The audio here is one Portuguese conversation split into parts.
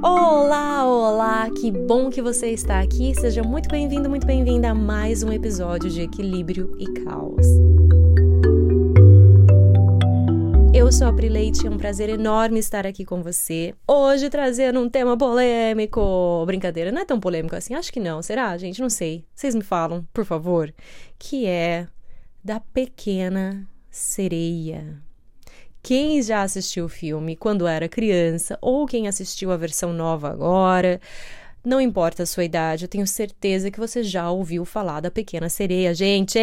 Olá, olá! Que bom que você está aqui. Seja muito bem-vindo, muito bem-vinda a mais um episódio de Equilíbrio e Caos. Eu sou a Pri Leite, é um prazer enorme estar aqui com você. Hoje trazendo um tema polêmico. Brincadeira, não é tão polêmico assim? Acho que não. Será, gente? Não sei. Vocês me falam, por favor. Que é da pequena sereia. Quem já assistiu o filme quando era criança ou quem assistiu a versão nova agora, não importa a sua idade, eu tenho certeza que você já ouviu falar da Pequena Sereia, gente.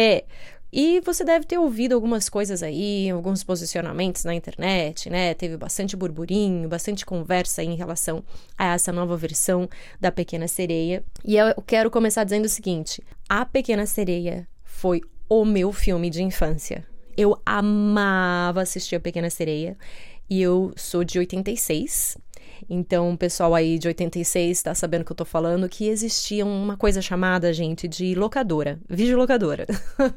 E você deve ter ouvido algumas coisas aí, alguns posicionamentos na internet, né? Teve bastante burburinho, bastante conversa em relação a essa nova versão da Pequena Sereia. E eu quero começar dizendo o seguinte: A Pequena Sereia foi o meu filme de infância. Eu amava assistir A Pequena Sereia. E eu sou de 86. Então, o pessoal aí de 86 tá sabendo que eu tô falando que existia uma coisa chamada, gente, de locadora, videolocadora.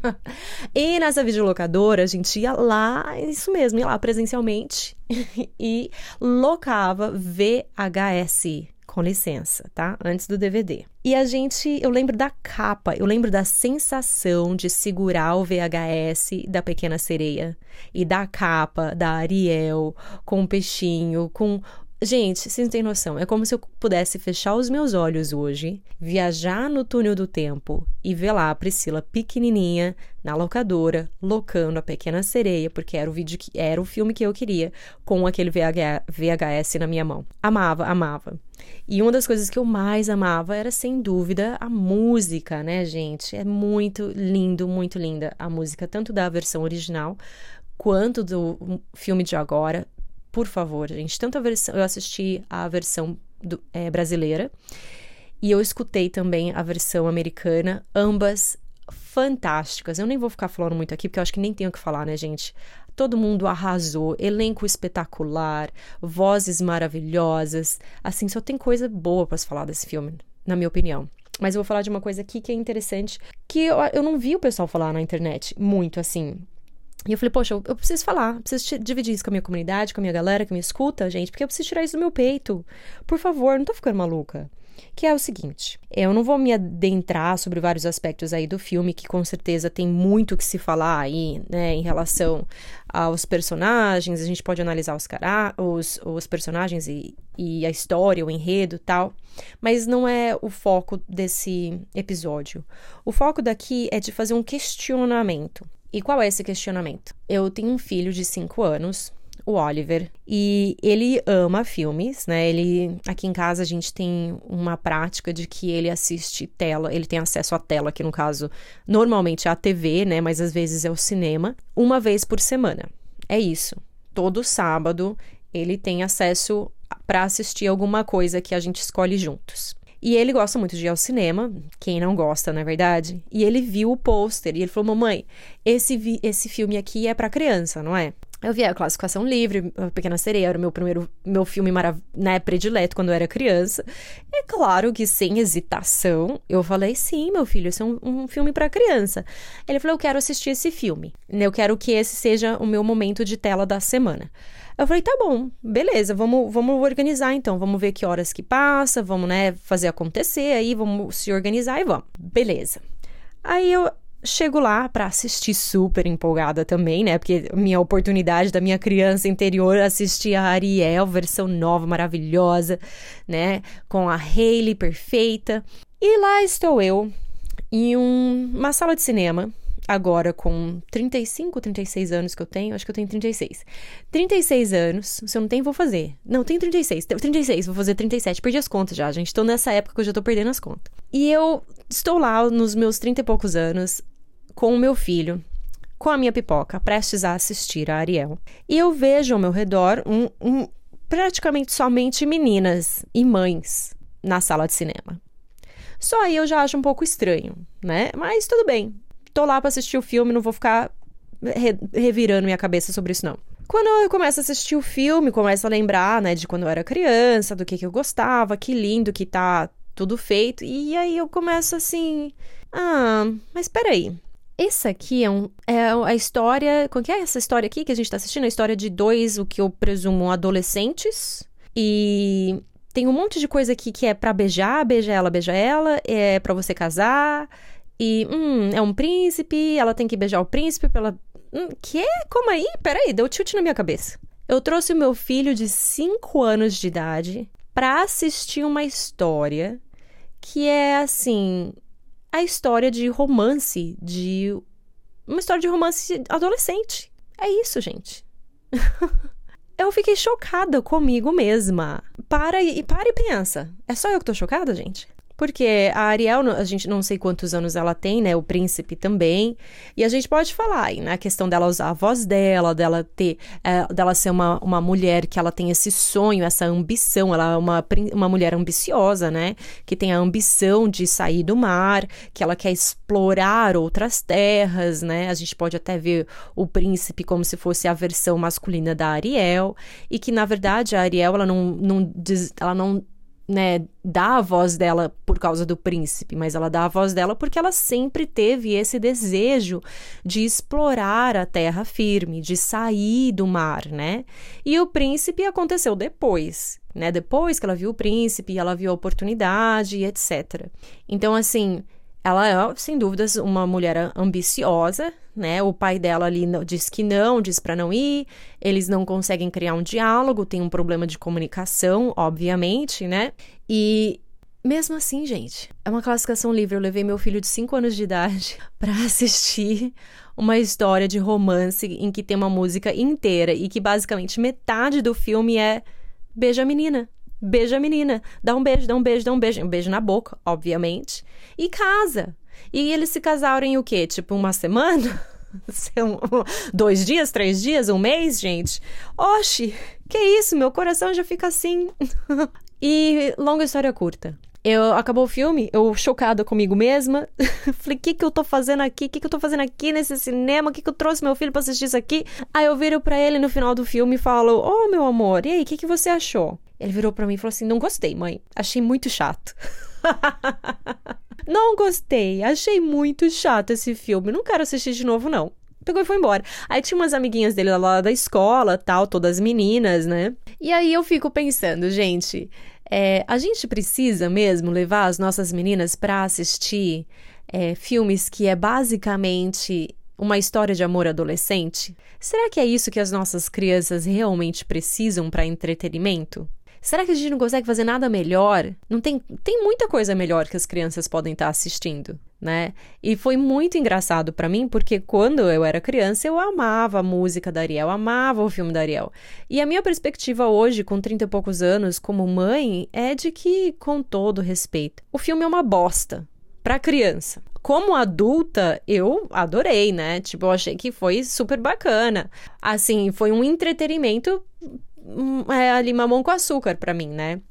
e nessa videolocadora, a gente ia lá, isso mesmo, ia lá presencialmente e locava VHS com licença, tá? Antes do DVD. E a gente, eu lembro da capa, eu lembro da sensação de segurar o VHS da Pequena Sereia e da capa da Ariel com o peixinho, com Gente, vocês não têm noção. É como se eu pudesse fechar os meus olhos hoje, viajar no túnel do tempo e ver lá a Priscila pequenininha na locadora, locando a Pequena Sereia, porque era o vídeo que era o filme que eu queria, com aquele VHS na minha mão. Amava, amava. E uma das coisas que eu mais amava era, sem dúvida, a música, né, gente? É muito lindo, muito linda a música, tanto da versão original quanto do filme de agora por favor, gente. Tanto a versão. Eu assisti a versão do, é, brasileira e eu escutei também a versão americana, ambas fantásticas. Eu nem vou ficar falando muito aqui, porque eu acho que nem tenho o que falar, né, gente? Todo mundo arrasou, elenco espetacular, vozes maravilhosas. Assim, só tem coisa boa para se falar desse filme, na minha opinião. Mas eu vou falar de uma coisa aqui que é interessante, que eu, eu não vi o pessoal falar na internet muito assim. E eu falei, poxa, eu, preciso falar, preciso dividir isso com a minha comunidade, com a minha galera que me escuta, gente, porque eu preciso tirar isso do meu peito. Por favor, não tô ficando maluca. Que é o seguinte, eu não vou me adentrar sobre vários aspectos aí do filme, que com certeza tem muito que se falar aí, né, em relação aos personagens, a gente pode analisar os, cara os, os personagens e, e a história, o enredo tal, mas não é o foco desse episódio. O foco daqui é de fazer um questionamento. E qual é esse questionamento? Eu tenho um filho de 5 anos, o Oliver, e ele ama filmes, né? Ele aqui em casa a gente tem uma prática de que ele assiste tela, ele tem acesso à tela, que no caso normalmente é a TV, né, mas às vezes é o cinema, uma vez por semana. É isso. Todo sábado ele tem acesso para assistir alguma coisa que a gente escolhe juntos. E ele gosta muito de ir ao cinema, quem não gosta, na é verdade? E ele viu o pôster e ele falou: Mamãe, esse, esse filme aqui é para criança, não é? Eu vi a classificação livre, a Pequena Sereia era o meu primeiro meu filme marav né, predileto quando eu era criança. É claro que sem hesitação, eu falei: sim, meu filho, esse é um, um filme para criança. Ele falou: eu quero assistir esse filme. Eu quero que esse seja o meu momento de tela da semana. Eu falei, tá bom, beleza, vamos, vamos organizar então, vamos ver que horas que passa, vamos, né, fazer acontecer aí, vamos se organizar e vamos. Beleza. Aí eu chego lá para assistir super empolgada também, né? Porque minha oportunidade da minha criança interior assistir a Ariel, versão nova, maravilhosa, né? Com a Hayley perfeita. E lá estou eu, em um, uma sala de cinema, agora com 35, 36 anos que eu tenho, acho que eu tenho 36. 36 anos, se eu não tenho, vou fazer. Não, tenho 36, 36, vou fazer 37. Perdi as contas já, gente. Estou nessa época que eu já tô perdendo as contas. E eu estou lá nos meus 30 e poucos anos com o meu filho, com a minha pipoca, prestes a assistir a Ariel. E eu vejo ao meu redor um, um praticamente somente meninas e mães na sala de cinema. Só aí eu já acho um pouco estranho, né? Mas tudo bem tô lá pra assistir o filme, não vou ficar re revirando minha cabeça sobre isso, não. Quando eu começo a assistir o filme, começo a lembrar, né, de quando eu era criança, do que, que eu gostava, que lindo que tá tudo feito. E aí eu começo assim. Ah, mas peraí. Essa aqui é, um, é a história. Qual que é essa história aqui que a gente tá assistindo? A história de dois, o que eu presumo, adolescentes. E tem um monte de coisa aqui que é para beijar, beija ela, beija ela, é para você casar. E, hum, é um príncipe, ela tem que beijar o príncipe pela. Hum, que? Como aí? Peraí, deu tilt na minha cabeça. Eu trouxe o meu filho de 5 anos de idade para assistir uma história que é assim. A história de romance, de. Uma história de romance adolescente. É isso, gente. eu fiquei chocada comigo mesma. Para e, para e pensa. É só eu que tô chocada, gente? Porque a Ariel, a gente não sei quantos anos ela tem, né? O príncipe também. E a gente pode falar na né? questão dela usar a voz dela, dela ter, é, dela ser uma, uma mulher que ela tem esse sonho, essa ambição. Ela é uma, uma mulher ambiciosa, né? Que tem a ambição de sair do mar, que ela quer explorar outras terras, né? A gente pode até ver o príncipe como se fosse a versão masculina da Ariel. E que, na verdade, a Ariel, ela não, não, ela não né, dá a voz dela por causa do príncipe, mas ela dá a voz dela porque ela sempre teve esse desejo de explorar a terra firme, de sair do mar, né? E o príncipe aconteceu depois, né? Depois que ela viu o príncipe, ela viu a oportunidade, etc. Então, assim, ela é, sem dúvidas, uma mulher ambiciosa, né? O pai dela ali diz que não, diz para não ir, eles não conseguem criar um diálogo, tem um problema de comunicação, obviamente, né? E mesmo assim, gente, é uma classificação livre. Eu levei meu filho de 5 anos de idade para assistir uma história de romance em que tem uma música inteira e que basicamente metade do filme é beija a menina, beija a menina, dá um beijo, dá um beijo, dá um beijo, um beijo na boca, obviamente, e casa. E eles se casaram em o quê? Tipo, uma semana? Dois dias, três dias, um mês, gente? Oxi, que isso? Meu coração já fica assim. e longa história curta. Eu, acabou o filme, eu chocada comigo mesma. Falei, o que, que eu tô fazendo aqui? O que, que eu tô fazendo aqui nesse cinema? O que, que eu trouxe meu filho pra assistir isso aqui? Aí eu viro pra ele no final do filme e falo: Ô oh, meu amor, e aí, o que, que você achou? Ele virou pra mim e falou assim: Não gostei, mãe. Achei muito chato. não gostei. Achei muito chato esse filme. Não quero assistir de novo, não pegou e foi embora. Aí tinha umas amiguinhas dele lá da escola, tal, todas meninas, né? E aí eu fico pensando, gente, é, a gente precisa mesmo levar as nossas meninas para assistir é, filmes que é basicamente uma história de amor adolescente? Será que é isso que as nossas crianças realmente precisam para entretenimento? Será que a gente não consegue fazer nada melhor? Não tem, tem muita coisa melhor que as crianças podem estar assistindo, né? E foi muito engraçado para mim porque quando eu era criança eu amava a música da Ariel, amava o filme da Ariel. E a minha perspectiva hoje, com 30 e poucos anos, como mãe, é de que, com todo respeito, o filme é uma bosta para criança. Como adulta, eu adorei, né? Tipo, eu achei que foi super bacana. Assim, foi um entretenimento é ali mamão com açúcar para mim, né?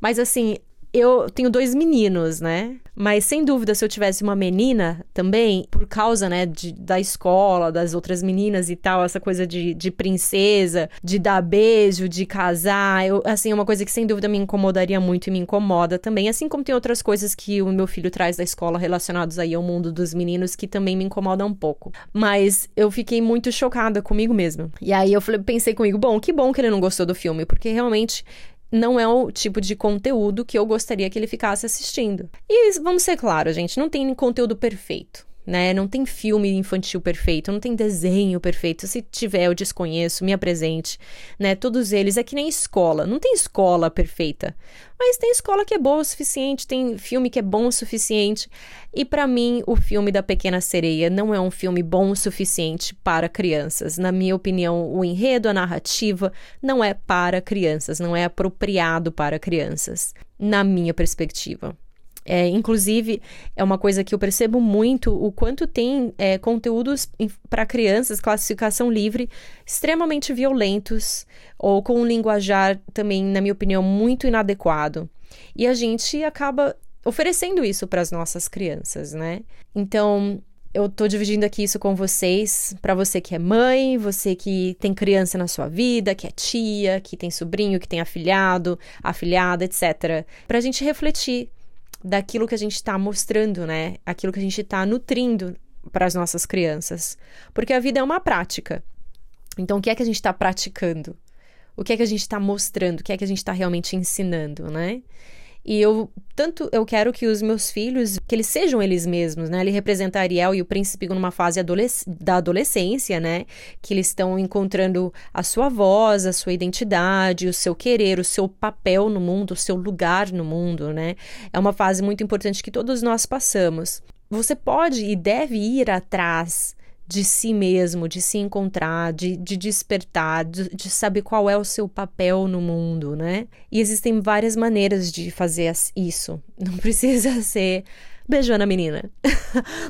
Mas assim, eu tenho dois meninos, né? Mas sem dúvida, se eu tivesse uma menina também, por causa, né, de, da escola, das outras meninas e tal, essa coisa de, de princesa, de dar beijo, de casar, eu, assim, é uma coisa que sem dúvida me incomodaria muito e me incomoda também. Assim como tem outras coisas que o meu filho traz da escola relacionados aí ao mundo dos meninos que também me incomodam um pouco. Mas eu fiquei muito chocada comigo mesma. E aí eu falei, pensei comigo, bom, que bom que ele não gostou do filme, porque realmente não é o tipo de conteúdo que eu gostaria que ele ficasse assistindo. E vamos ser claros, gente, não tem conteúdo perfeito né? Não tem filme infantil perfeito, não tem desenho perfeito. Se tiver, eu desconheço, me apresente, né? Todos eles é que nem escola, não tem escola perfeita, mas tem escola que é boa o suficiente, tem filme que é bom o suficiente. E para mim, o filme da Pequena Sereia não é um filme bom o suficiente para crianças. Na minha opinião, o enredo, a narrativa não é para crianças, não é apropriado para crianças, na minha perspectiva. É, inclusive, é uma coisa que eu percebo muito o quanto tem é, conteúdos para crianças, classificação livre, extremamente violentos ou com um linguajar também, na minha opinião, muito inadequado. E a gente acaba oferecendo isso para as nossas crianças, né? Então, eu tô dividindo aqui isso com vocês, para você que é mãe, você que tem criança na sua vida, que é tia, que tem sobrinho, que tem afilhado, afilhada, etc. Pra gente refletir daquilo que a gente está mostrando, né? Aquilo que a gente está nutrindo para as nossas crianças. Porque a vida é uma prática. Então, o que é que a gente está praticando? O que é que a gente está mostrando? O que é que a gente está realmente ensinando, né? E eu tanto eu quero que os meus filhos, que eles sejam eles mesmos, né? Ele representa Ariel e o príncipe numa fase adolesc da adolescência, né? Que eles estão encontrando a sua voz, a sua identidade, o seu querer, o seu papel no mundo, o seu lugar no mundo, né? É uma fase muito importante que todos nós passamos. Você pode e deve ir atrás de si mesmo, de se encontrar, de, de despertar, de, de, saber qual é o seu papel no mundo, né? E existem várias maneiras de fazer isso. Não precisa ser beijando a menina.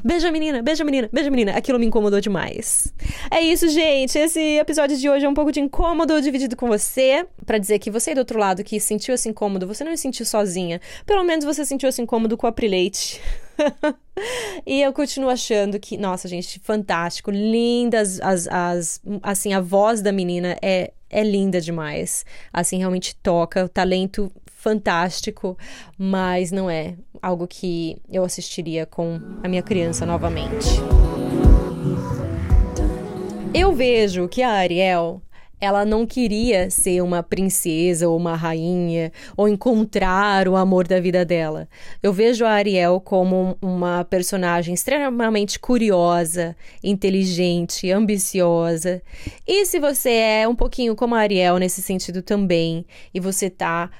beija a menina, beija a menina, beija a menina. Aquilo me incomodou demais. É isso, gente. Esse episódio de hoje é um pouco de incômodo dividido com você. para dizer que você aí do outro lado que sentiu esse incômodo, você não se sentiu sozinha. Pelo menos você sentiu esse incômodo com a Prilete. e eu continuo achando que, nossa, gente, fantástico, lindas as, as assim, a voz da menina é é linda demais. Assim, realmente toca, o talento fantástico, mas não é algo que eu assistiria com a minha criança novamente. Eu vejo que a Ariel ela não queria ser uma princesa ou uma rainha ou encontrar o amor da vida dela. Eu vejo a Ariel como uma personagem extremamente curiosa, inteligente, ambiciosa. E se você é um pouquinho como a Ariel nesse sentido também, e você tá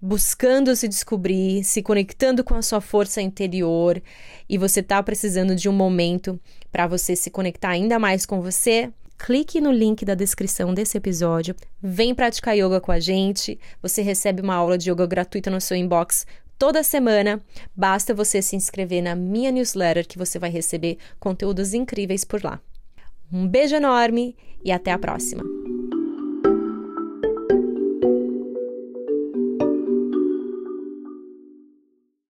buscando se descobrir, se conectando com a sua força interior, e você tá precisando de um momento para você se conectar ainda mais com você, clique no link da descrição desse episódio, vem praticar yoga com a gente. Você recebe uma aula de yoga gratuita no seu inbox toda semana. Basta você se inscrever na minha newsletter que você vai receber conteúdos incríveis por lá. Um beijo enorme e até a próxima!